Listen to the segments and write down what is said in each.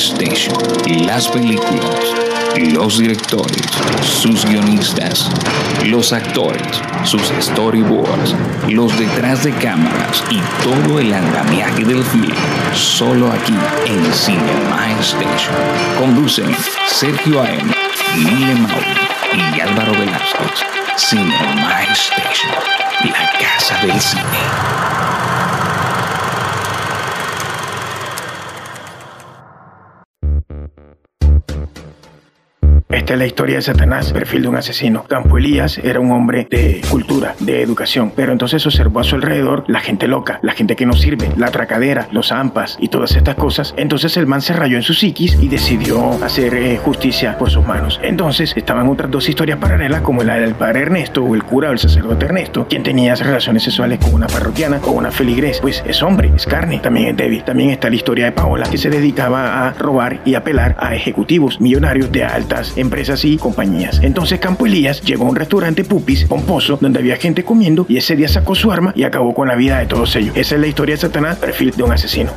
Las películas. Los directores. Sus guionistas. Los actores. Sus storyboards. Los detrás de cámaras. Y todo el andamiaje del film. Solo aquí en Cinema Station. Conducen Sergio A.M., Mile Mauri y Álvaro Velázquez. Cinema Station. La casa del cine. Esta es la historia de Satanás, perfil de un asesino. Campo Elías era un hombre de cultura, de educación, pero entonces observó a su alrededor la gente loca, la gente que no sirve, la tracadera, los ampas y todas estas cosas. Entonces el man se rayó en su psiquis y decidió hacer eh, justicia por sus manos. Entonces estaban otras dos historias paralelas como la del padre Ernesto o el cura o el sacerdote Ernesto, quien tenía relaciones sexuales con una parroquiana o una feligres. Pues es hombre, es carne, también es débil. También está la historia de Paola, que se dedicaba a robar y apelar a ejecutivos millonarios de altas empresas y compañías. Entonces Campo Elías llegó a un restaurante pupis pomposo donde había gente comiendo y ese día sacó su arma y acabó con la vida de todos ellos. Esa es la historia de Satanás, perfil de un asesino.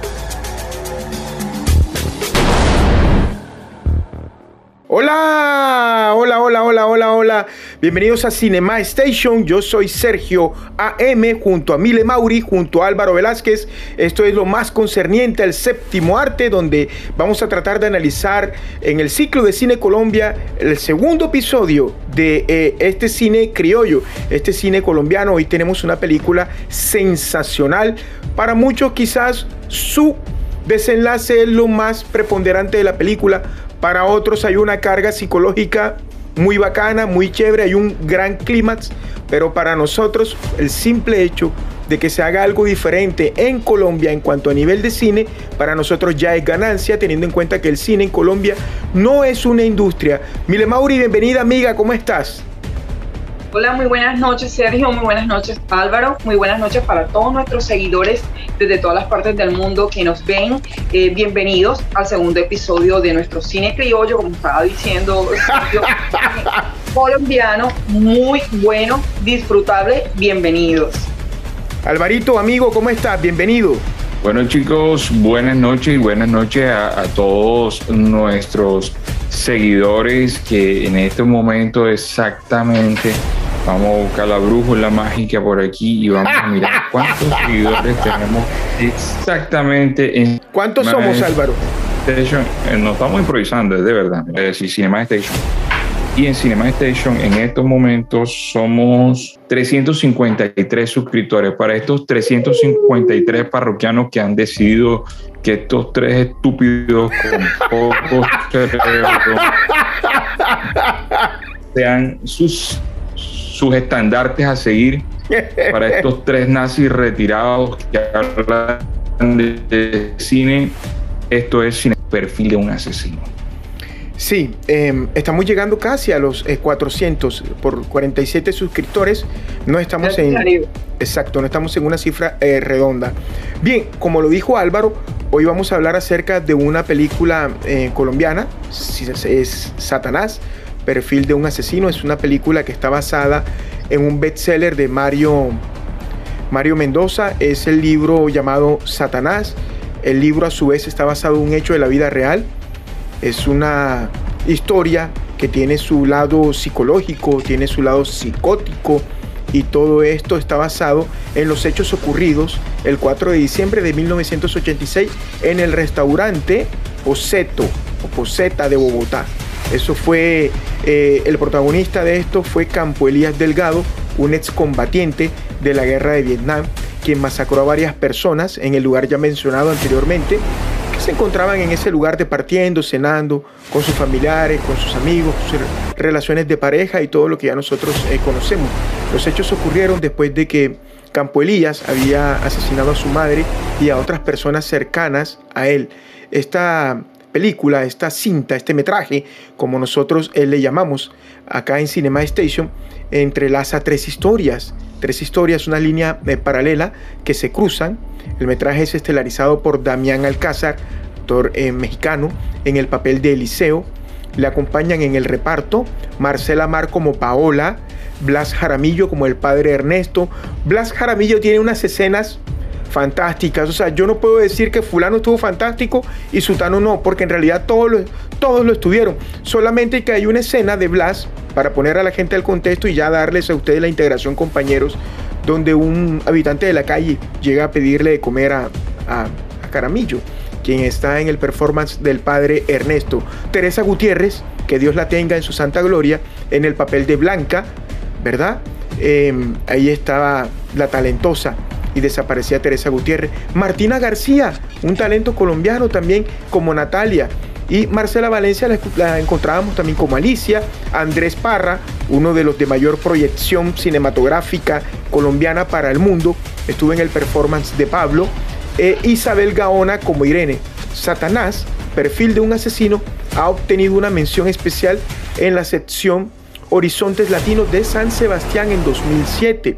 Hola, hola, hola, hola, hola, hola. Bienvenidos a Cinema Station. Yo soy Sergio AM junto a Mile Mauri, junto a Álvaro Velázquez. Esto es lo más concerniente al séptimo arte, donde vamos a tratar de analizar en el ciclo de Cine Colombia el segundo episodio de eh, este cine criollo, este cine colombiano. Hoy tenemos una película sensacional. Para muchos quizás su desenlace es lo más preponderante de la película para otros hay una carga psicológica muy bacana, muy chévere, hay un gran clímax, pero para nosotros el simple hecho de que se haga algo diferente en Colombia en cuanto a nivel de cine, para nosotros ya es ganancia, teniendo en cuenta que el cine en Colombia no es una industria. Mile Mauri, bienvenida amiga, ¿cómo estás? Hola, muy buenas noches Sergio, muy buenas noches Álvaro, muy buenas noches para todos nuestros seguidores desde todas las partes del mundo que nos ven. Eh, bienvenidos al segundo episodio de nuestro cine criollo, como estaba diciendo Sergio, colombiano, muy bueno, disfrutable, bienvenidos. Alvarito, amigo, ¿cómo estás? Bienvenido. Bueno chicos, buenas noches y buenas noches a, a, todos nuestros seguidores que en este momento exactamente vamos a buscar la brújula mágica por aquí y vamos a mirar cuántos seguidores tenemos exactamente en... ¿Cuántos somos Álvaro? Station. Eh, no estamos improvisando, es de verdad. Es decir, Cinema Station. Y en Cinema Station en estos momentos somos 353 suscriptores. Para estos 353 parroquianos que han decidido que estos tres estúpidos con pocos cerebros sean sus, sus estandartes a seguir. Para estos tres nazis retirados que hablan de, de cine, esto es sin perfil de un asesino. Sí, eh, estamos llegando casi a los eh, 400 por 47 suscriptores. No estamos en. Exacto, no estamos en una cifra eh, redonda. Bien, como lo dijo Álvaro, hoy vamos a hablar acerca de una película eh, colombiana. Es Satanás, perfil de un asesino. Es una película que está basada en un bestseller de Mario, Mario Mendoza. Es el libro llamado Satanás. El libro, a su vez, está basado en un hecho de la vida real es una historia que tiene su lado psicológico, tiene su lado psicótico y todo esto está basado en los hechos ocurridos el 4 de diciembre de 1986 en el restaurante Poseto o Poseta de Bogotá. Eso fue, eh, el protagonista de esto fue Campo Elías Delgado, un excombatiente de la guerra de Vietnam, quien masacró a varias personas en el lugar ya mencionado anteriormente, se encontraban en ese lugar departiendo, cenando con sus familiares, con sus amigos, sus relaciones de pareja y todo lo que ya nosotros eh, conocemos. Los hechos ocurrieron después de que Campo Elías había asesinado a su madre y a otras personas cercanas a él. Esta película, esta cinta, este metraje, como nosotros eh, le llamamos acá en Cinema Station, entrelaza tres historias. Tres historias, una línea eh, paralela que se cruzan. El metraje es estelarizado por Damián Alcázar, actor eh, mexicano, en el papel de Eliseo. Le acompañan en el reparto Marcela Mar como Paola, Blas Jaramillo como el padre Ernesto. Blas Jaramillo tiene unas escenas fantásticas. O sea, yo no puedo decir que fulano estuvo fantástico y sutano no, porque en realidad todos lo, todos lo estuvieron. Solamente que hay una escena de Blas, para poner a la gente al contexto y ya darles a ustedes la integración, compañeros, donde un habitante de la calle llega a pedirle de comer a, a, Caramillo, quien está en el performance del padre Ernesto. Teresa Gutiérrez, que Dios la tenga en su santa gloria, en el papel de Blanca, ¿verdad? Eh, ahí estaba la talentosa y desaparecía Teresa Gutiérrez. Martina García, un talento colombiano también como Natalia. Y Marcela Valencia la, encontrábamos también como Alicia, Andrés Parra, uno de los de mayor proyección cinematográfica colombiana para el mundo, estuvo en el performance de Pablo, e Isabel Gaona como Irene. Satanás, perfil de un asesino, ha obtenido una mención especial en la sección Horizontes Latinos de San Sebastián en 2007.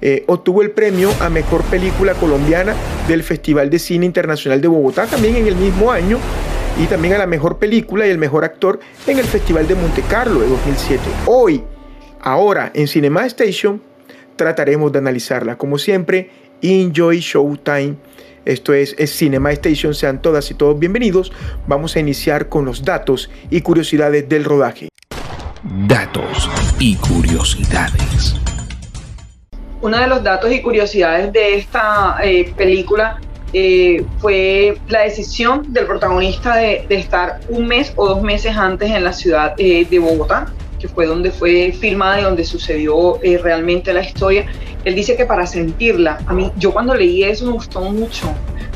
Eh, obtuvo el premio a Mejor Película Colombiana del Festival de Cine Internacional de Bogotá también en el mismo año y también a la Mejor Película y el Mejor Actor en el Festival de Monte Carlo de 2007. Hoy, ahora en Cinema Station, trataremos de analizarla. Como siempre, Enjoy Showtime. Esto es, es, Cinema Station. Sean todas y todos bienvenidos. Vamos a iniciar con los datos y curiosidades del rodaje. Datos y curiosidades. Uno de los datos y curiosidades de esta eh, película eh, fue la decisión del protagonista de, estar un mes o dos meses antes en la ciudad eh, de Bogotá, que fue donde fue filmada y donde sucedió realmente la historia. Él dice que para sentirla, a mí, yo cuando leí eso me gustó mucho,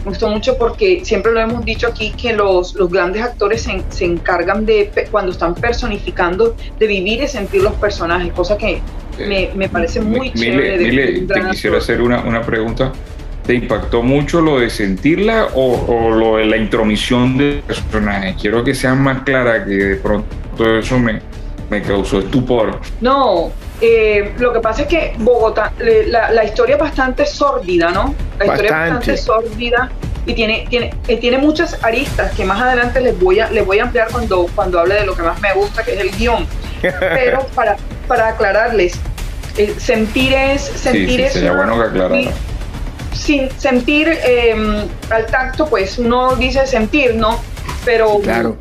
me gustó mucho porque siempre lo hemos dicho aquí que los, los grandes actores se, se, encargan de, cuando están personificando, de vivir y sentir los personajes, cosa que me, me parece muy Mile, chévere. De, Mile, te quisiera hacer una, una pregunta. ¿Te impactó mucho lo de sentirla o, o, lo de la intromisión del personaje? Quiero que sea más clara, que de pronto eso me, me causó estupor. No, eh, lo que pasa es que Bogotá, la, la, historia es bastante sórdida, ¿no? La bastante. historia es bastante sórdida y tiene, tiene, eh, tiene muchas aristas que más adelante les voy a, les voy a ampliar cuando, cuando hable de lo que más me gusta, que es el guion. Pero para, para aclararles, eh, sentir es... Sentir sí, sí, es sería bueno que aclarara sin sentir eh, al tacto, pues uno dice sentir, ¿no? Pero claro.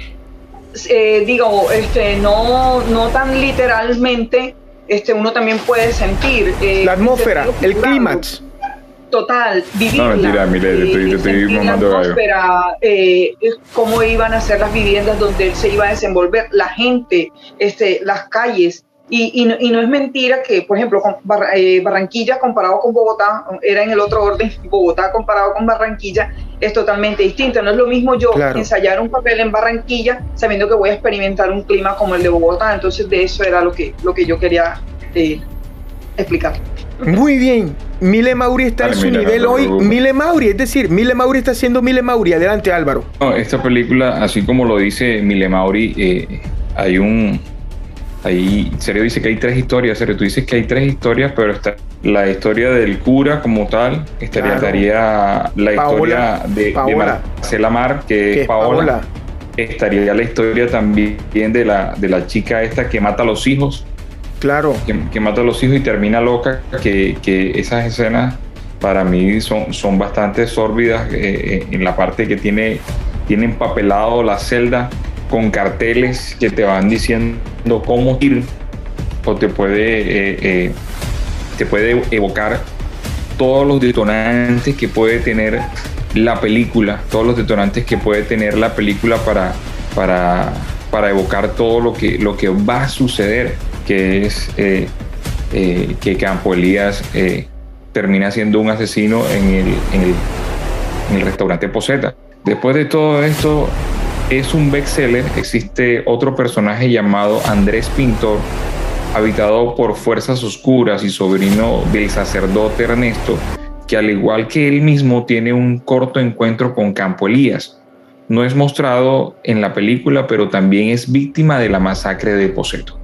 eh, digo, este, no, no tan literalmente, este, uno también puede sentir. Eh, la atmósfera, el clímax. Total, vivirla. No, mentira, mire, te estoy, te estoy mamando la atmósfera, eh, cómo iban a ser las viviendas donde él se iba a desenvolver, la gente, este, las calles, y, y, no, y, no, es mentira que, por ejemplo, con Bar eh, Barranquilla comparado con Bogotá, era en el otro orden, Bogotá comparado con Barranquilla, es totalmente distinto. No es lo mismo yo claro. ensayar un papel en Barranquilla sabiendo que voy a experimentar un clima como el de Bogotá. Entonces, de eso era lo que, lo que yo quería eh, explicar. Muy bien. Mile Mauri está Dale, en su mira, nivel no hoy. Mile Mauri, es decir, Mile Mauri está haciendo Mile Mauri. Adelante, Álvaro. No, esta película, así como lo dice Mile Mauri, eh, hay un, Ahí, Serio dice que hay tres historias, Serio, tú dices que hay tres historias, pero está la historia del cura como tal, estaría, claro. estaría la Paola, historia de, Paola. de Marcela Mar, que, que es Paola. Paola. Estaría la historia también de la, de la chica esta que mata a los hijos. Claro. Que, mata a los hijos y termina loca, que, que esas escenas para mí son, son bastante sórbidas eh, en la parte que tiene, tiene empapelado la celda con carteles que te van diciendo cómo ir o te puede, eh, eh, te puede evocar todos los detonantes que puede tener la película, todos los detonantes que puede tener la película para, para, para evocar todo lo que, lo que va a suceder, que es eh, que Campo Elías termina siendo un asesino en el, en el, en el restaurante Poseta Después de todo esto, es un bestseller. Existe otro personaje llamado Andrés Pintor, habitado por fuerzas oscuras y sobrino del sacerdote Ernesto, que al igual que él mismo tiene un corto encuentro con Campo Elías. No es mostrado en la película, pero también es víctima de la masacre de Poseto.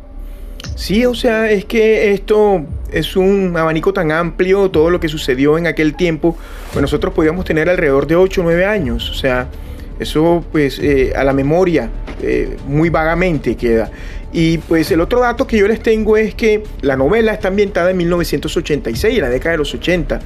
Sí, o sea, es que esto es un abanico tan amplio, todo lo que sucedió en aquel tiempo, pues nosotros podíamos tener alrededor de 8 o 9 años, o sea, eso pues eh, a la memoria eh, muy vagamente queda. Y pues el otro dato que yo les tengo es que la novela está ambientada en 1986, en la década de los 80.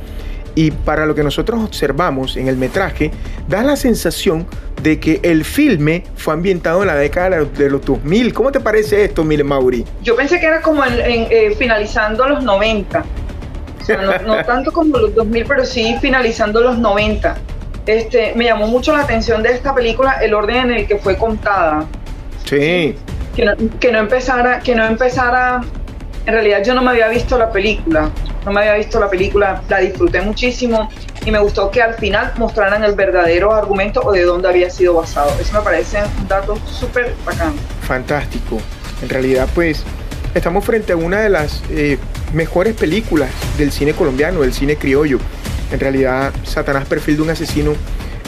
Y para lo que nosotros observamos en el metraje, da la sensación de que el filme fue ambientado en la década de los 2000. ¿Cómo te parece esto, Mile Mauri? Yo pensé que era como en, eh, finalizando los 90. O sea, no, no, tanto como los 2000, pero sí finalizando los 90. Este, me llamó mucho la atención de esta película el orden en el que fue contada. Sí. Que no, que no empezara, que no empezara. En realidad yo no me había visto la película, no me había visto la película, la disfruté muchísimo y me gustó que al final mostraran el verdadero argumento o de dónde había sido basado. Eso me parece un dato súper bacán. Fantástico. En realidad, pues, estamos frente a una de las eh, mejores películas del cine colombiano, del cine criollo. En realidad, Satanás, perfil de un asesino,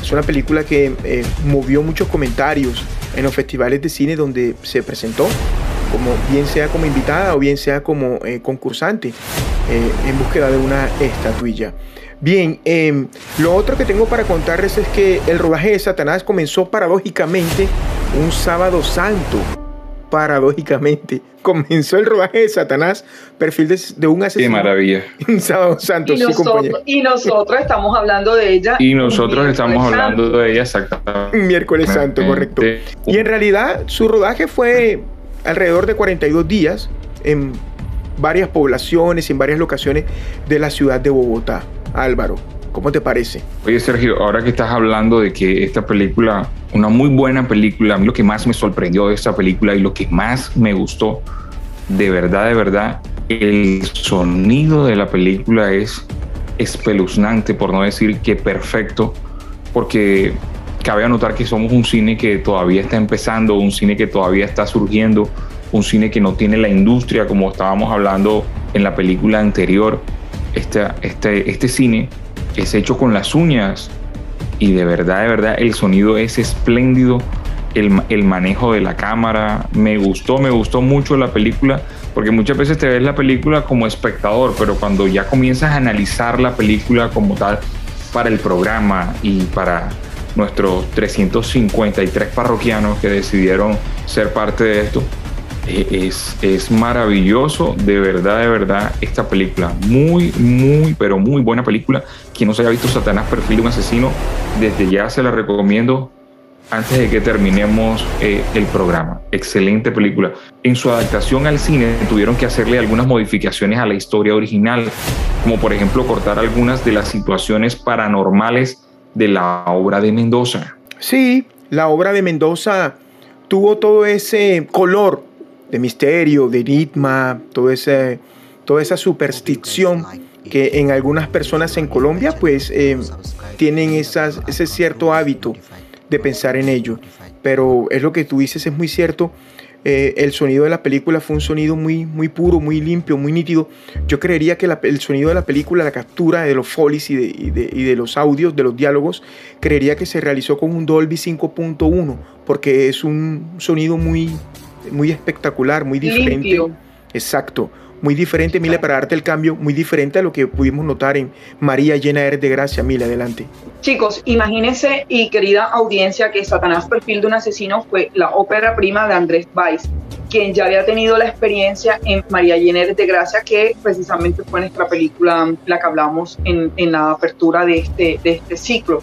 es una película que eh, movió muchos comentarios en los festivales de cine donde se presentó, como bien sea como invitada o bien sea como eh, concursante eh, en búsqueda de una estatuilla. Bien, em, lo otro que tengo para contarles es que el rodaje de Satanás comenzó paradójicamente un sábado santo paradójicamente, comenzó el rodaje de Satanás, perfil de, un asesino. Qué maravilla. Sábado Santo, y, nosotros, y nosotros estamos hablando de ella. Y nosotros estamos hablando de ella exactamente. Miércoles Santo, correcto. Y en realidad su rodaje fue alrededor de 42 días en varias poblaciones, en varias locaciones de la ciudad de Bogotá. Álvaro. ¿Cómo te parece? Oye, Sergio, ahora que estás hablando de que esta película, una muy buena película, a mí lo que más me sorprendió de esta película y lo que más me gustó, de verdad, de verdad, el sonido de la película es espeluznante, por no decir que perfecto, porque cabe anotar que somos un cine que todavía está empezando, un cine que todavía está surgiendo, un cine que no tiene la industria como estábamos hablando en la película anterior. Este, este, este cine es hecho con las uñas y de verdad, de verdad, el sonido es espléndido, el, manejo de la cámara, me gustó, me gustó mucho la película, porque muchas veces te ves la película como espectador, pero cuando ya comienzas a analizar la película como tal para el programa y para nuestros 353 parroquianos que decidieron ser parte de esto, eh, es, es maravilloso, de verdad, de verdad, esta película. Muy, muy, pero muy buena película. Quien no se haya visto Satanás Perfil de un Asesino, desde ya se la recomiendo antes de que terminemos eh, el programa. Excelente película. En su adaptación al cine tuvieron que hacerle algunas modificaciones a la historia original, como por ejemplo cortar algunas de las situaciones paranormales de la obra de Mendoza. Sí, la obra de Mendoza tuvo todo ese color de misterio, de enigma, todo ese, toda esa superstición que en algunas personas en Colombia pues eh, tienen esas, ese cierto hábito de pensar en ello. Pero es lo que tú dices, es muy cierto. Eh, el sonido de la película fue un sonido muy, muy puro, muy limpio, muy nítido. Yo creería que el sonido de la película, la captura de los folies y de, y de, los audios, de los diálogos, creería que se realizó con un Dolby 5.1, porque es un sonido muy, muy espectacular, muy diferente. Exacto. Muy diferente, Mile, para darte el cambio, muy diferente a lo que pudimos notar en María llena eres de gracia. Mile, adelante. Chicos, imagínense y querida audiencia que Satanás Perfil de un Asesino fue la ópera prima de Andrés Weiss, quien ya había tenido la experiencia en María llena eres de gracia, que precisamente fue nuestra película, la que hablamos en, en la apertura de este, de este ciclo.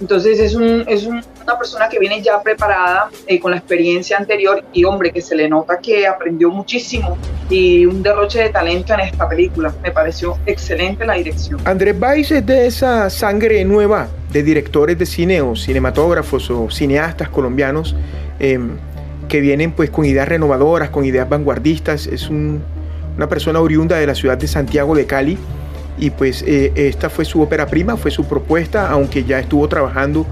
Entonces es, un, es una persona que viene ya preparada eh, con la experiencia anterior y hombre, que se le nota que aprendió muchísimo y un derroche de talento en esta película. Me pareció excelente la dirección. Andrés Valls es de esa sangre nueva de directores de cine o cinematógrafos o cineastas colombianos em, que vienen pues con ideas renovadoras, con ideas vanguardistas. Es una persona oriunda de la ciudad de Santiago de Cali y pues eh, esta fue su ópera prima, fue su propuesta, aunque ya estuvo trabajando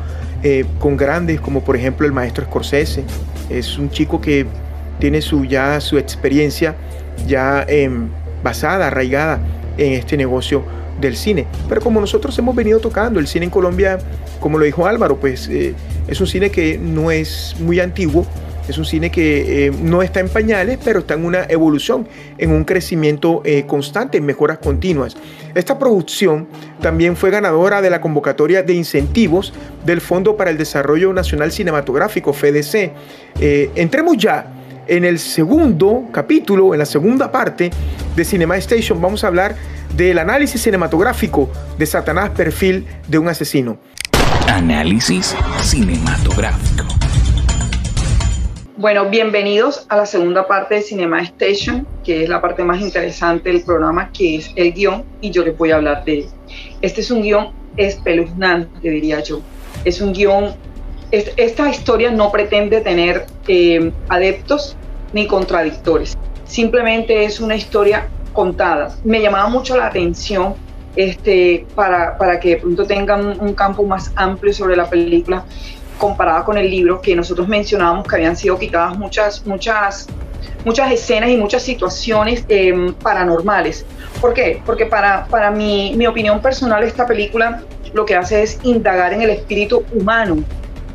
eh, con grandes como por ejemplo el maestro Scorsese. Es un chico que tiene su, ya su experiencia ya em, basada, arraigada en este negocio del cine. Pero como nosotros hemos venido tocando, el cine en Colombia, como lo dijo Álvaro, pues eh, es un cine que no es muy antiguo, es un cine que eh, no está en pañales, pero está en una evolución, en un crecimiento eh, constante, en mejoras continuas. Esta producción también fue ganadora de la convocatoria de incentivos del Fondo para el Desarrollo Nacional Cinematográfico, FDC. entremos ya en el segundo capítulo, en la segunda parte de Cinema Station, vamos a hablar del análisis cinematográfico de Satanás Perfil de un asesino. Análisis cinematográfico. Bueno, bienvenidos a la segunda parte de Cinema Station, que es la parte más interesante del programa, que es el guion, y yo les voy a hablar de él. Este es un guion espeluznante, diría yo. Es un guion, esta historia no pretende tener eh, adeptos ni contradictores. Simplemente es una historia contadas. Me llamaba mucho la atención este, para, para que de pronto tengan un campo más amplio sobre la película comparada con el libro, que nosotros mencionábamos que habían sido quitadas muchas, muchas, muchas escenas y muchas situaciones em, paranormales. ¿Por qué? Porque para, para mi, mi opinión personal, esta película lo que hace es indagar en el espíritu humano.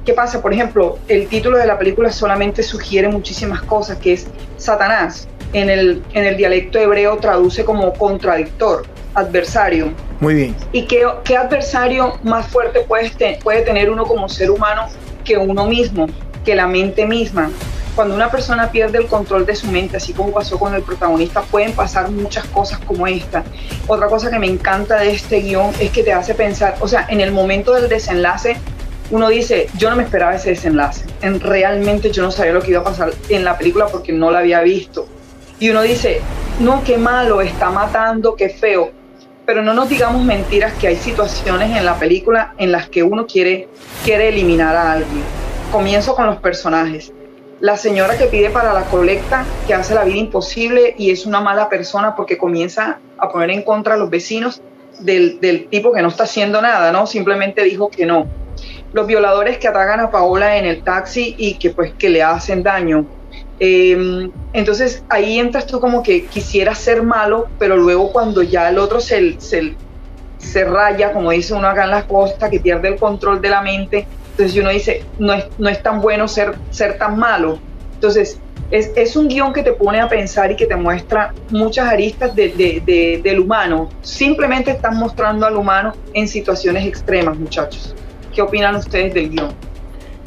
¿Qué pasa? Por ejemplo, el título de la película solamente sugiere muchísimas cosas, que es Satanás en el, en el dialecto hebreo traduce como contradictor, adversario. Muy bien. ¿Y qué, qué adversario más fuerte puede, puede tener uno como ser humano que uno mismo, que la mente misma? Cuando una persona pierde el control de su mente, así como pasó con el protagonista, pueden pasar muchas cosas como esta. Otra cosa que me encanta de este guion es que te hace pensar, o sea, en el momento del desenlace, uno dice, yo no me esperaba ese desenlace. En, realmente yo no sabía lo que iba a pasar en la película porque no la había visto y uno dice, no, qué malo, está matando, qué feo. Pero no nos digamos mentiras que hay situaciones en la película en las que uno quiere, quiere eliminar a alguien. Comienzo con los personajes. La señora que pide para la colecta, que hace la vida imposible y es una mala persona porque comienza a poner en contra a los vecinos del, del tipo que no está haciendo nada, ¿no? Simplemente dijo que no. Los violadores que atacan a Paola en el taxi y que pues que le hacen daño Em, entonces ahí entras tú como que quisieras ser malo, pero luego cuando ya el otro se, se, se raya, como dice uno acá en las costas, que pierde el control de la mente, entonces uno dice, no es, no es tan bueno ser, ser tan malo. Entonces, es, es, un guion que te pone a pensar y que te muestra muchas aristas de, de, del humano. Simplemente están mostrando al humano en situaciones extremas, muchachos. ¿Qué opinan ustedes del guion?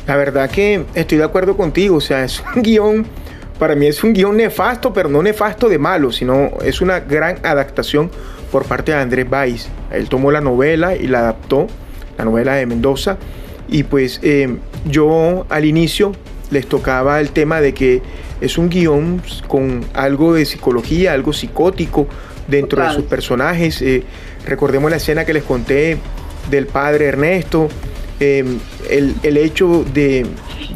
La verdad que estoy de acuerdo contigo, o sea, es un guion para mí es un guion nefasto, pero no nefasto de malo, sino es una gran adaptación por parte de Andrés Valls. Él tomó la novela y la adaptó, la novela de Mendoza, y pues eh, yo al inicio les tocaba el tema de que es un guion con algo de psicología, algo psicótico dentro de sus personajes. Eh, recordemos la escena que les conté del padre Ernesto, eh, el, el, hecho de,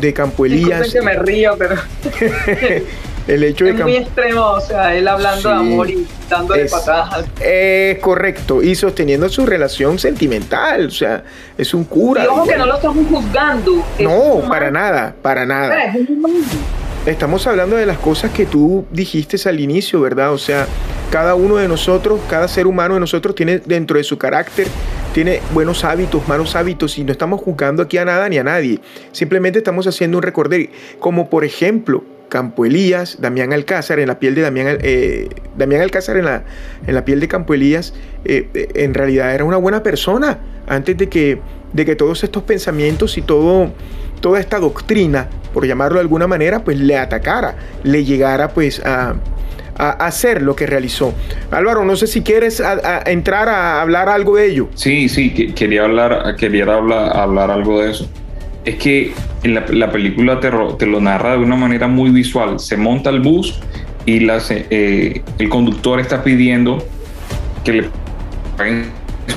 de Campo Elías. que me río, pero. el hecho es muy extremo, o sea, él hablando de amor y dándole patadas. Es correcto, y sosteniendo su relación sentimental, o sea, es un cura. Y ojo que no lo estamos juzgando. No, para nada, para nada. Estamos hablando de las cosas que tú dijiste al inicio, ¿verdad? O sea, cada uno de nosotros, cada ser humano de nosotros tiene dentro de su carácter, tiene buenos hábitos, malos hábitos y no estamos juzgando aquí a nada ni a nadie. Simplemente estamos haciendo un recorder, como por ejemplo, Campo Elías, Damián Alcázar, en la piel de Damián, eh, Damián Alcázar en la, en la piel de Campo Elías, eh, eh, en realidad era una buena persona antes de que, de que todos estos pensamientos y todo, toda esta doctrina, por llamarlo de alguna manera, pues le atacara, le llegara pues a, a hacer lo que realizó. Álvaro, no sé si quieres entrar a hablar algo de ello. Sí, sí, quería hablar, quería hablar, hablar algo de eso. Es que en la, película te, te, lo narra de una manera muy visual. Se monta el bus y las, eh, el conductor está pidiendo que le paguen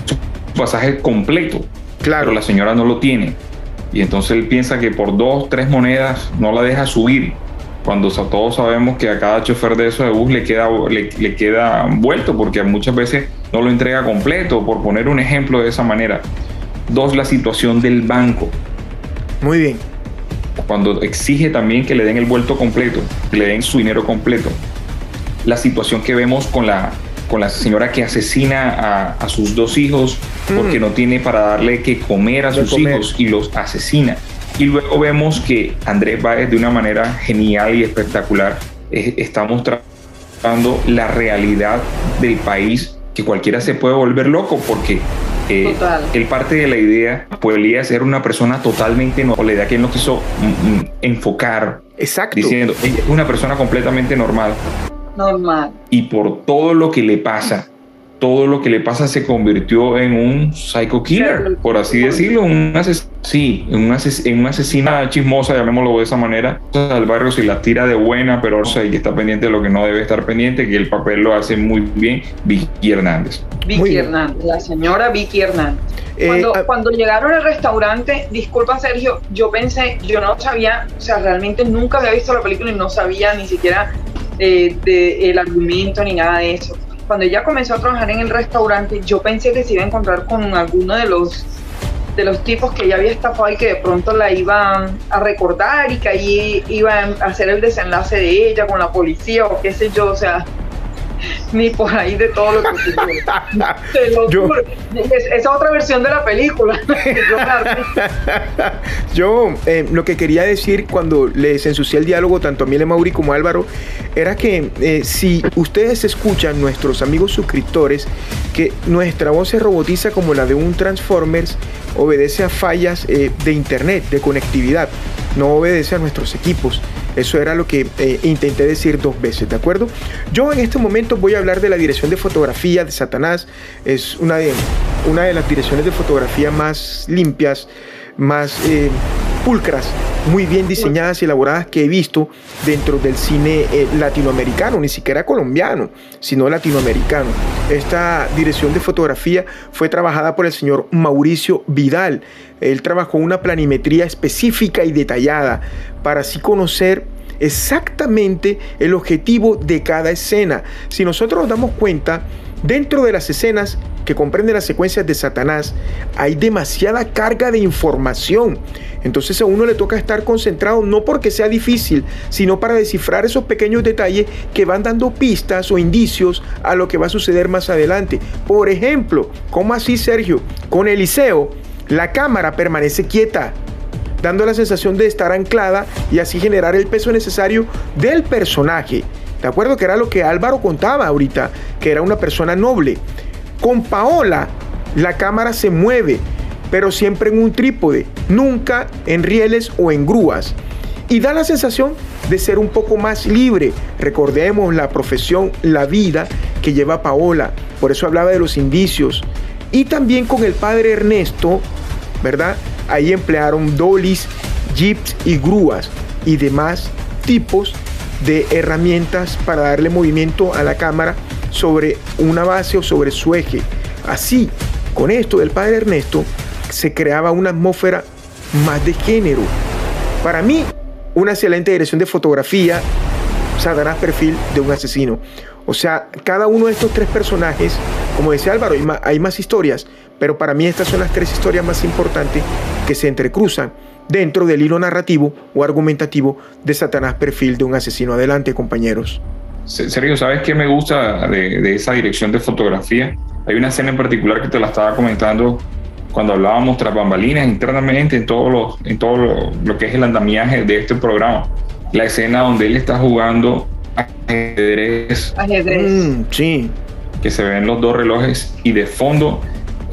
su pasaje completo. Claro. Pero la señora no lo tiene. Y entonces él piensa que por dos, tres monedas no la deja subir cuando todos sabemos que a cada chofer de esos de bus le queda, le, queda vuelto porque muchas veces no lo entrega completo, por poner un ejemplo de esa manera. Dos, la situación del banco. Muy bien. Cuando exige también que le den el vuelto completo, que le den su dinero completo. La situación que vemos con la, con la señora que asesina a, sus dos hijos porque mm. no tiene para darle que comer a sus hijos y los asesina. Y luego vemos que Andrés Báez de una manera genial y espectacular está mostrando la realidad del país que cualquiera se puede volver loco porque eh, él parte de la idea podría ser una persona totalmente no la idea que él no quiso mm, mm, enfocar Exacto. diciendo es una persona completamente normal normal. Y por todo lo que le pasa todo lo que le pasa se convirtió en un psycho killer, por así decirlo, un sí, en una asesina chismosa, llamémoslo de esa manera, al barrio si la tira de buena, pero o sea, que está pendiente de lo que no debe estar pendiente, que el papel lo hace muy bien Vicky Hernández. Vicky Hernández, la señora Vicky Hernández. Eh, cuando, ah, cuando, llegaron al restaurante, disculpa Sergio, yo pensé, yo no sabía, o sea, realmente nunca había visto la película y no sabía ni siquiera eh, de, el argumento ni nada de eso cuando ella comenzó a trabajar en el restaurante, yo pensé que se iba a encontrar con alguno de los de los tipos que ella había estafado y que de pronto la iban a recordar y que ahí iba a hacer el desenlace de ella con la policía o qué sé yo, o sea, ni por ahí de todo lo que Te lo juro. Esa otra versión de la película. Yo eh, lo que quería decir cuando les ensucié el diálogo tanto a Miele Mauri como a Álvaro era que eh, si ustedes escuchan, nuestros amigos suscriptores, que nuestra voz se robotiza como la de un Transformers, obedece a fallas eh, de internet, de conectividad, no obedece a nuestros equipos. Eso era lo que eh, intenté decir dos veces, ¿de acuerdo? Yo en este momento voy a hablar de la dirección de fotografía de Satanás. Es una de, una de las direcciones de fotografía más limpias, más eh, pulcras, muy bien diseñadas y elaboradas que he visto dentro del cine eh, latinoamericano, ni siquiera colombiano, sino latinoamericano. Esta dirección de fotografía fue trabajada por el señor Mauricio Vidal. Él trabajó una planimetría específica y detallada para así conocer exactamente el objetivo de cada escena. Si nosotros nos damos cuenta, dentro de las escenas que comprenden las secuencias de Satanás, hay demasiada carga de información. Entonces a uno le toca estar concentrado no porque sea difícil, sino para descifrar esos pequeños detalles que van dando pistas o indicios a lo que va a suceder más adelante. Por ejemplo, ¿cómo así Sergio? Con Eliseo, la cámara permanece quieta dando la sensación de estar anclada y así generar el peso necesario del personaje. ¿De acuerdo? Que era lo que Álvaro contaba ahorita, que era una persona noble. Con Paola, la cámara se mueve, pero siempre en un trípode, nunca en rieles o en grúas. Y da la sensación de ser un poco más libre. Recordemos la profesión, la vida que lleva Paola. Por eso hablaba de los indicios. Y también con el padre Ernesto, ¿verdad? Ahí emplearon dolis, jeeps y grúas y demás tipos de herramientas para darle movimiento a la cámara sobre una base o sobre su eje. Así, con esto del padre Ernesto, se creaba una atmósfera más de género. Para mí, una excelente dirección de fotografía, Satanás perfil de un asesino. O sea, cada uno de estos tres personajes, como decía Álvaro, hay más, hay más historias, pero para mí estas son las tres historias más importantes que se entrecruzan dentro del hilo narrativo o argumentativo de Satanás perfil de un asesino. Adelante, compañeros. Sergio, ¿sabes qué me gusta de, esa dirección de fotografía? Hay una escena en particular que te la estaba comentando cuando hablábamos tras bambalinas internamente en todo, lo, en todo lo, que es el andamiaje de este programa. La escena donde él está jugando ajedrez. Ajedrez. Mm, sí. Que se ven los dos relojes y de fondo,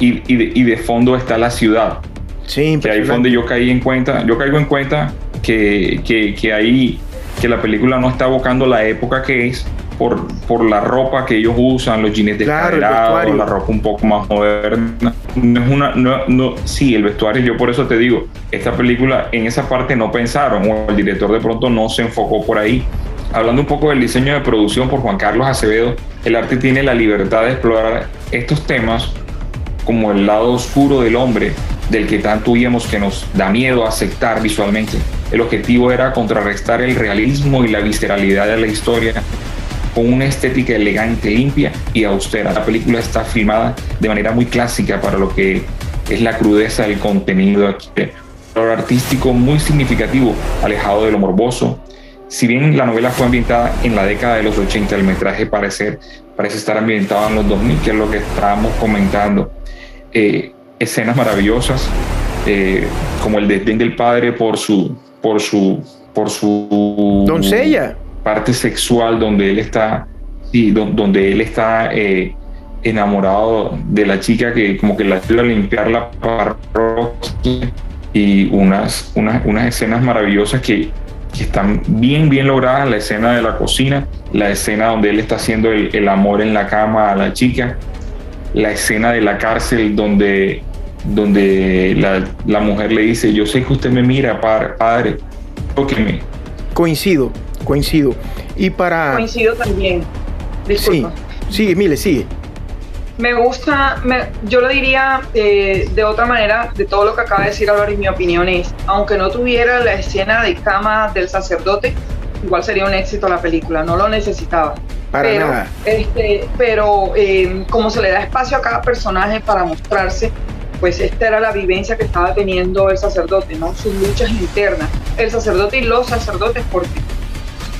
y, y, de, fondo está la ciudad. Sí, que ahí fue donde yo caí en cuenta, yo caigo en cuenta que, que, que ahí que la película no está evocando la época que es por, por la ropa que ellos usan, los jeans de claro, la ropa un poco más moderna. No es una, no, no, sí, el vestuario, yo por eso te digo, esta película en esa parte no pensaron, o el director de pronto no se enfocó por ahí. Hablando un poco del diseño de producción por Juan Carlos Acevedo, el arte tiene la libertad de explorar estos temas como el lado oscuro del hombre, del que tanto huimos que nos da miedo aceptar visualmente. El objetivo era contrarrestar el realismo y la visceralidad de la historia con una estética elegante, limpia y austera. La película está filmada de manera muy clásica para lo que es la crudeza del contenido valor artístico muy significativo, alejado de lo morboso. Si bien la novela fue ambientada en la década de los 80, el metraje parece, parece estar ambientado en los 2000, que es lo que estábamos comentando. Eh, escenas maravillosas, eh, como el desdén del padre por su, por su, por su doncella. parte sexual, donde él está, sí, donde él está eh, enamorado de la chica que como que la ayuda a limpiar la parroquia y unas, unas, unas escenas maravillosas que, que, están bien, bien logradas, la escena de la cocina, la escena donde él está haciendo el, el amor en la cama a la chica, la escena de la cárcel donde, donde la, la mujer le dice, yo sé que usted me mira, padre, padre tóqueme. Coincido, coincido. Y para... Coincido también. Disculpa. Sí, sigue, Mile, sigue. Me gusta, yo lo diría eh, de otra manera, de todo lo que acaba de decir Álvaro, y mi opinión es, aunque no tuviera la escena de cama del sacerdote, igual sería un éxito la película, no lo necesitaba. Para pero, nada. Este, pero eh, como se le da espacio a cada personaje para mostrarse, pues esta era la vivencia que estaba teniendo el sacerdote, ¿no? Sus luchas internas. El sacerdote y los sacerdotes, porque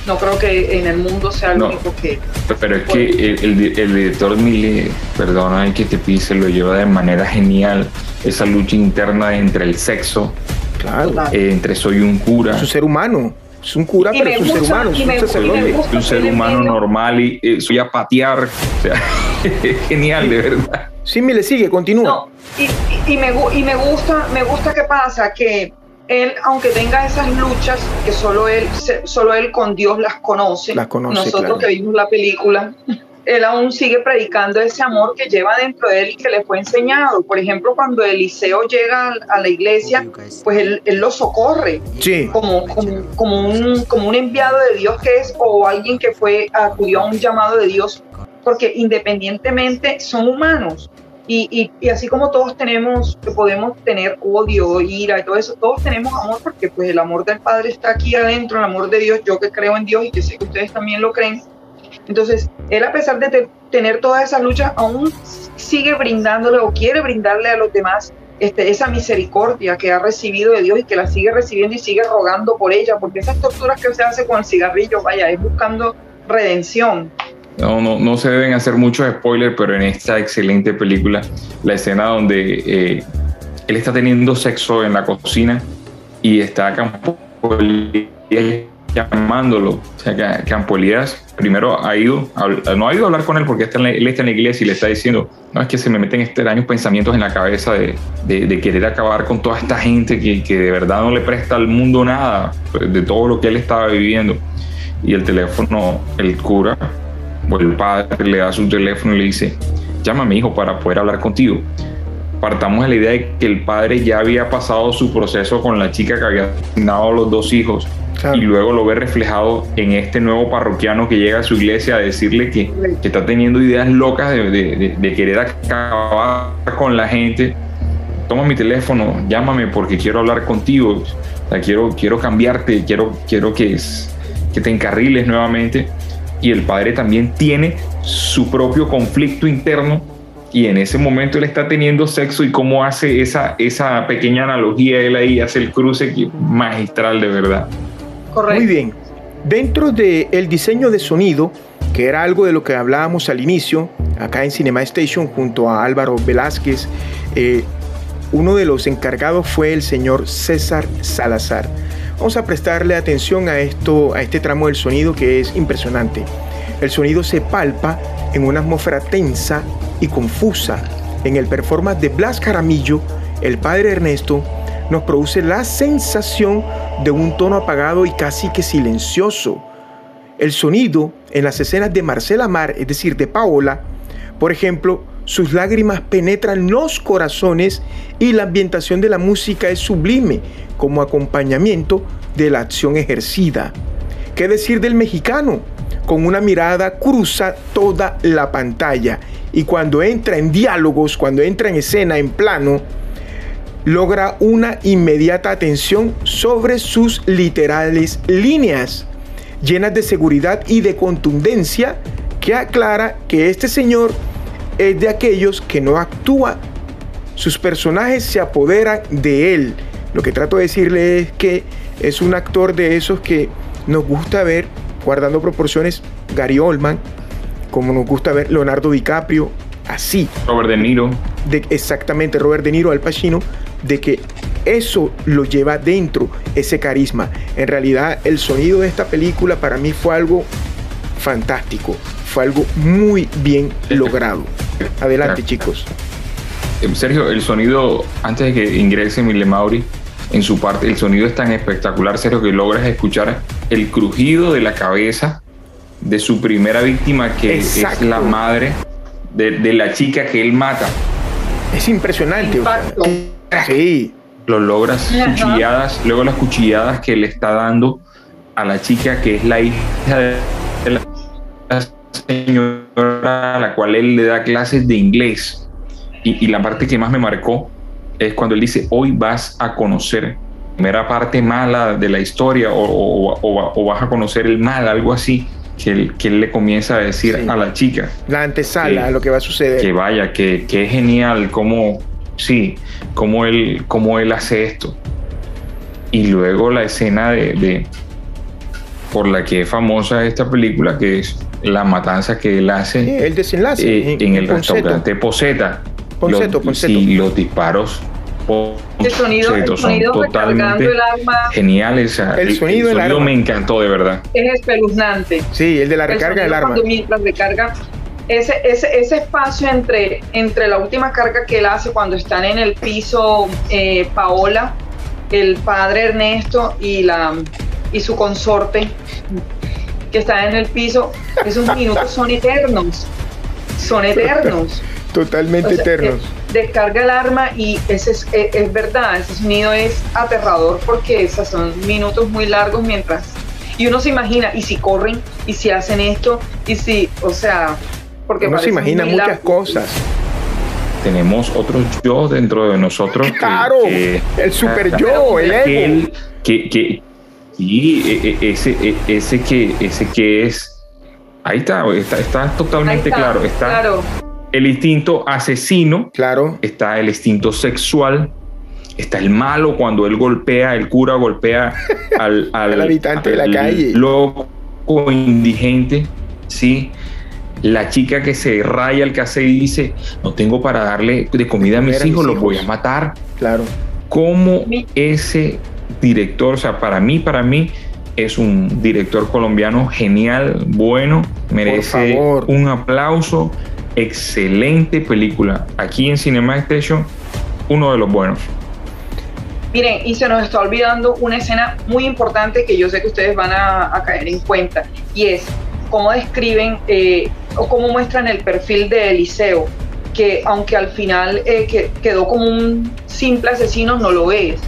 no creo que en el mundo sea lo único que... Pero es que el, el, director Mille, perdona que te pise, lo lleva de manera genial esa lucha interna entre el sexo, claro. Eh, entre soy un cura. Es un ser humano. Es un cura, pero es un ser humano. Es un, sacerdote. un ser humano normal y eh, soy a patear. O sea, genial, de verdad. Sí, me le sigue, continúa. No, y, y, me, y me gusta, me gusta que pasa que él, aunque tenga esas luchas que solo él, solo él con Dios las conoce, las conoce nosotros que vimos la película, él aún sigue predicando ese amor que lleva dentro de él y que le fue enseñado. Por ejemplo, cuando Eliseo llega a la iglesia, pues él, él lo socorre sí. como, como, como, un, como un enviado de Dios que es o alguien que fue acudió a un llamado de Dios, porque independientemente son humanos. Y, y, así como todos tenemos, podemos tener odio, ira y todo eso, todos tenemos amor porque pues el amor del Padre está aquí adentro, el amor de Dios, yo que creo en Dios y que sé que ustedes también lo creen. Entonces, él a pesar de tener todas esas luchas, aún sigue brindándole o quiere brindarle a los demás este, esa misericordia que ha recibido de Dios y que la sigue recibiendo y sigue rogando por ella, porque esas torturas que se hace con el cigarrillo, vaya, es buscando redención. No, no, no se deben hacer muchos spoilers, pero en esta excelente película, la escena donde eh, él está teniendo sexo en la cocina y está Campolías llamándolo. O sea, Campolías primero ha ido, no ha ido a hablar con él porque está él está en la iglesia y le está diciendo, no, es que se me meten extraños pensamientos en la cabeza de, querer acabar con toda esta gente que, que de verdad no le presta al mundo nada de todo lo que él estaba viviendo. Y el teléfono, el cura, el padre le da su teléfono y le dice, llama a mi hijo para poder hablar contigo. Partamos de la idea de que el padre ya había pasado su proceso con la chica que había asignado a los dos hijos y luego lo ve reflejado en este nuevo parroquiano que llega a su iglesia a decirle que, que está teniendo ideas locas de, de, de, querer acabar con la gente. Toma mi teléfono, llámame porque quiero hablar contigo, o sea, quiero, quiero cambiarte, quiero, quiero que, que te encarriles nuevamente y el padre también tiene su propio conflicto interno y en ese momento él está teniendo sexo y cómo hace esa, esa pequeña analogía, él ahí hace el cruce magistral de verdad. Muy bien. Dentro del el diseño de sonido, que era algo de lo que hablábamos al inicio, acá en Cinema Station junto a Álvaro Velázquez, eh, uno de los encargados fue el señor César Salazar. Vamos a prestarle atención a esto, a este tramo del sonido que es impresionante. El sonido se palpa en una atmósfera tensa y confusa. En el performance de Blas Caramillo, el padre Ernesto nos produce la sensación de un tono apagado y casi que silencioso. El sonido en las escenas de Marcela Mar, es decir, de Paola, por ejemplo, sus lágrimas penetran los corazones y la ambientación de la música es sublime como acompañamiento de la acción ejercida. ¿Qué decir del mexicano? Con una mirada cruza toda la pantalla y cuando entra en diálogos, cuando entra en escena, en plano, logra una inmediata atención sobre sus literales líneas, llenas de seguridad y de contundencia, que aclara que este señor es de aquellos que no actúa. Sus personajes se apoderan de él, Lo que trato de decirle es que es un actor de esos que nos gusta ver, guardando proporciones, Gary Oldman, como nos gusta ver Leonardo DiCaprio, así. Robert De Niro. De, exactamente, Robert De Niro, Al Pacino, de que eso lo lleva dentro, ese carisma. En realidad, el sonido de esta película para mí fue algo fantástico, fue algo muy bien logrado. Adelante, chicos. Eh, Sergio, el sonido, antes de que ingrese Mille Mauri, en su parte, el sonido es tan espectacular, Sergio, que logras escuchar el crujido de la cabeza de su primera víctima, que es la madre de, la chica que él mata. Es impresionante. sí. Lo logras cuchilladas, luego las cuchilladas que le está dando a la chica que es la hija de la señora a la cual él le da clases de inglés. Y, la parte que más me marcó es cuando él dice, hoy vas a conocer primera parte mala de la historia o, vas a conocer el mal, algo así, que él, que él le comienza a decir a la chica. La antesala a lo que va a suceder. Que vaya, que, que es genial cómo, sí, cómo él, cómo él hace esto. Y luego la escena de, por la que es famosa esta película, que es la matanza que él hace el desenlace eh, en, el restaurante Poseta. Ponceto, los, los disparos el sonido, el sonido totalmente el arma, geniales. el, sonido, el me encantó de verdad. Es espeluznante. Sí, el de la recarga del arma. Mientras recarga, ese, ese, ese, espacio entre, entre la última carga que él hace cuando están en el piso eh, Paola, el padre Ernesto y, la, y su consorte que están en el piso, esos minutos son eternos. Son eternos. Totalmente eternos. descarga el arma y ese es, es, verdad, ese sonido es aterrador porque esos son minutos muy largos mientras... Y uno se imagina, y si corren, y si hacen esto, y si, o sea, porque uno se imagina muchas cosas. Tenemos otros yo dentro de nosotros. Claro, el super yo, el ego. Que, que, y e, e, ese, e, ese, que, ese que es. Ahí está, está, está totalmente claro. Está, claro el instinto asesino, claro. está el instinto sexual, está el malo cuando él golpea, el cura golpea al, habitante de la calle. Loco indigente, ¿sí? La chica que se raya el cassette y dice, no tengo para darle de comida a mis hijos, los voy a matar. Claro. Como ese director, o sea, para mí, para mí, es un director colombiano genial, bueno, merece un aplauso excelente película. Aquí en Cinema Station, uno de los buenos. Miren, y se nos está olvidando una escena muy importante que yo sé que ustedes van a, caer en cuenta, y es cómo describen eh, o cómo muestran el perfil de Eliseo, que aunque al final eh, que quedó como un simple asesino, no lo es.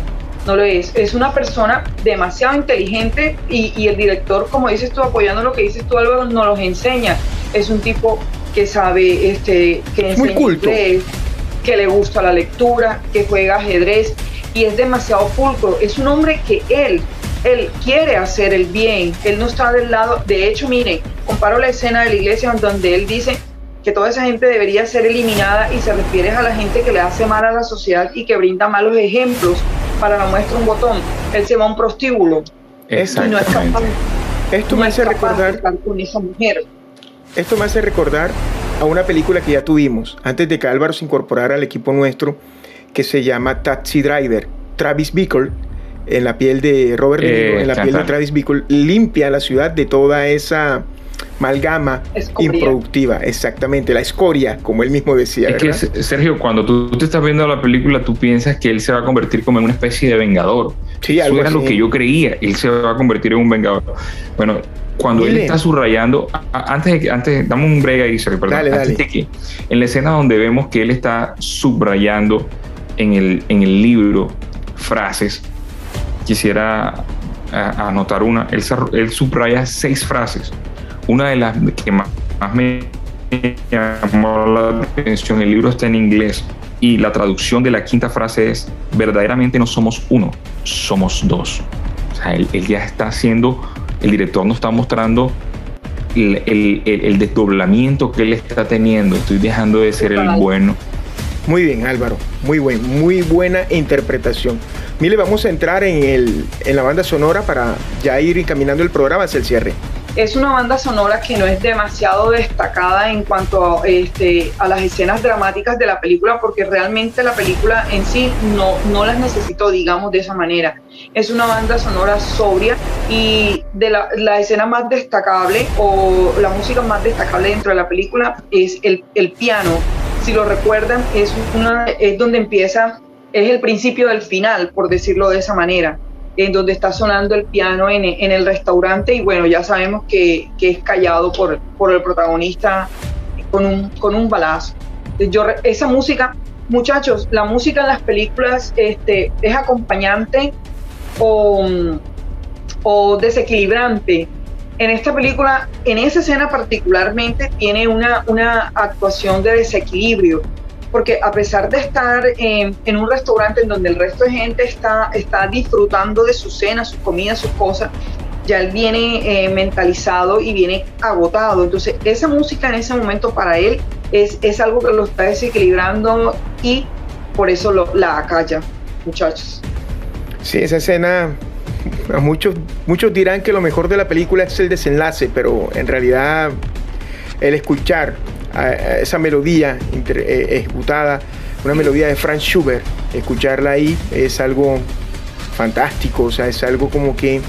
No lo es. Es una persona demasiado inteligente y, y el director, como dices tú, apoyando lo que dices tú, Álvaro, nos los enseña. Es un tipo que sabe, este, que Muy culto. que le gusta la lectura, que juega ajedrez y es demasiado pulcro. Es un hombre que él, él quiere hacer el bien, él no está del lado. De hecho, miren, comparo la escena de la iglesia donde él dice que toda esa gente debería ser eliminada y se refiere a la gente que le hace mal a la sociedad y que brinda malos ejemplos para la muestra un botón. Él se va a un prostíbulo. Exactamente. Esto me hace recordar con esa mujer esto me hace recordar a una película que ya tuvimos antes de que Álvaro se incorporara al equipo nuestro, que se llama Taxi Driver. Travis Bickle, en la piel de Robert De Niro, en la piel de Travis Bickle, limpia la ciudad de toda esa amalgama improductiva, exactamente, la escoria, como él mismo decía. Es que, Sergio, cuando tú te estás viendo la película, tú piensas que él se va a convertir como en una especie de vengador. Sí, Eso era lo que yo creía, él se va a convertir en un vengador. Bueno, cuando él está subrayando, antes de que, antes, dame un break ahí, perdón, antes de que, en la escena donde vemos que él está subrayando en el, en el libro frases, quisiera anotar una, él, él subraya seis frases. Una de las que más, me llamó la atención, el libro está en inglés y la traducción de la quinta frase es, verdaderamente no somos uno, somos dos. O sea, él, él ya está haciendo el director nos está mostrando el, desdoblamiento que él está teniendo. Estoy dejando de ser el bueno. Muy bien, Álvaro. Muy buen, muy buena interpretación. Mire, vamos a entrar en, el, en la banda sonora para ya ir encaminando el programa hacia el cierre es una banda sonora que no es demasiado destacada en cuanto a, este, a las escenas dramáticas de la película, porque realmente la película en sí no, no las necesito, digamos, de esa manera. Es una banda sonora sobria y de la, la escena más destacable o la música más destacable dentro de la película es el, el piano. Si lo recuerdan, es, una, es donde empieza, es el principio del final, por decirlo de esa manera en donde está sonando el piano en, en el restaurante y bueno, ya sabemos que, que es callado por, por, el protagonista con un, con un balazo. Yo, esa música, muchachos, la música en las películas este, es acompañante o, o desequilibrante. En esta película, en esa escena particularmente, tiene una, una actuación de desequilibrio porque a pesar de estar en, un restaurante en donde el resto de gente está, está disfrutando de su cena, sus comidas, sus cosas, ya él viene eh, mentalizado y viene agotado. Entonces, esa música en ese momento para él es, es algo que lo está desequilibrando y por eso lo, la acalla, muchachos. Sí, esa escena, muchos, muchos dirán que lo mejor de la película es el desenlace, pero en realidad el escuchar esa melodía eh, ejecutada, una melodía de Franz Schubert, escucharla ahí es algo fantástico, o sea, es algo como que,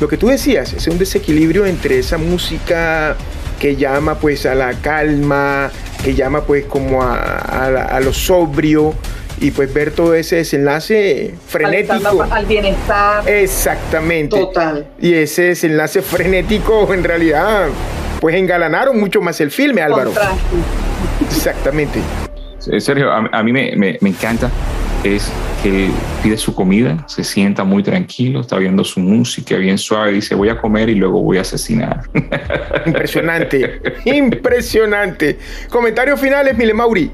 lo que tú decías, es un desequilibrio entre esa música que llama pues a la calma, que llama pues como a, lo sobrio, y pues ver todo ese desenlace frenético. Al, bienestar. Exactamente. Total. Y ese desenlace frenético en realidad pues engalanaron mucho más el filme, Álvaro. Exactamente. Sergio, a, mí me, encanta es que pide su comida, se sienta muy tranquilo, está viendo su música bien suave, dice voy a comer y luego voy a asesinar. Impresionante, impresionante. Comentarios finales, Mile Mauri.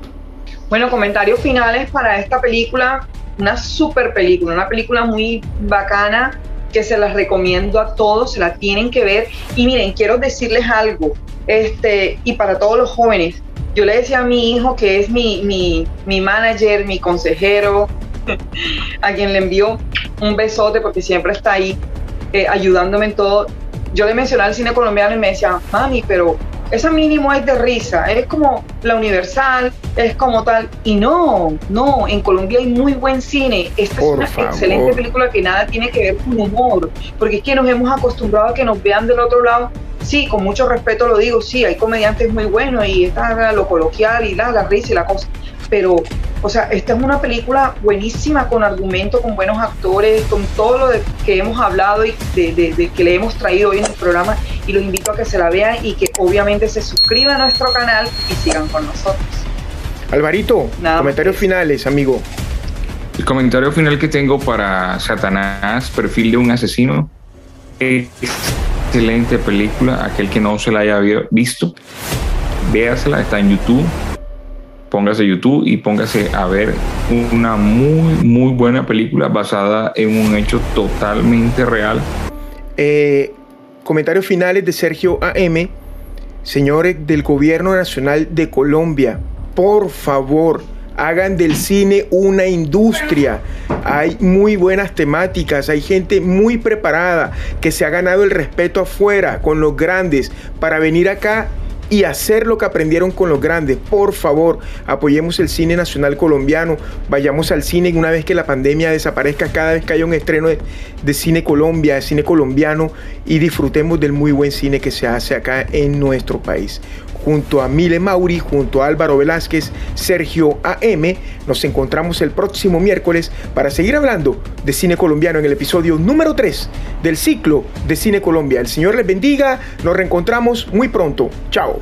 Bueno, comentarios finales para esta película, una super película, una película muy bacana que se las recomiendo a todos, se la tienen que ver. Y miren, quiero decirles algo, este, y para todos los jóvenes, yo le decía a mi hijo, que es mi, mi, mi manager, mi consejero, a quien le envío un besote porque siempre está ahí eh, ayudándome en todo. Yo le mencionaba el cine colombiano y me decía, mami, pero esa mínimo es de risa, es como la universal, es como tal. Y no, no, en Colombia hay muy buen cine. Esta es una excelente película que nada tiene que ver con humor, porque es que nos hemos acostumbrado a que nos vean del otro lado. Sí, con mucho respeto lo digo, sí, hay comediantes muy buenos y está lo coloquial y la, la risa y la cosa pero, o sea, esta es una película buenísima con argumento, con buenos actores, con todo lo que hemos hablado y de, que le hemos traído hoy en el programa y los invito a que se la vean y que obviamente se suscriban a nuestro canal y sigan con nosotros. Alvarito, comentarios finales, amigo. El comentario final que tengo para Satanás, perfil de un asesino, excelente película, aquel que no se la haya visto, véasela, está en YouTube, póngase YouTube y póngase a ver una muy, muy buena película basada en un hecho totalmente real. Eh, comentarios finales de Sergio AM. Señores del Gobierno Nacional de Colombia, por favor, hagan del cine una industria. Hay muy buenas temáticas, hay gente muy preparada que se ha ganado el respeto afuera con los grandes para venir acá y hacer lo que aprendieron con los grandes. Por favor, apoyemos el cine nacional colombiano, vayamos al cine una vez que la pandemia desaparezca, cada vez que haya un estreno de, cine Colombia, de cine colombiano y disfrutemos del muy buen cine que se hace acá en nuestro país junto a Mile Mauri, junto a Álvaro Velázquez, Sergio AM. Nos encontramos el próximo miércoles para seguir hablando de cine colombiano en el episodio número 3 del ciclo de Cine Colombia. El Señor les bendiga, nos reencontramos muy pronto. Chao.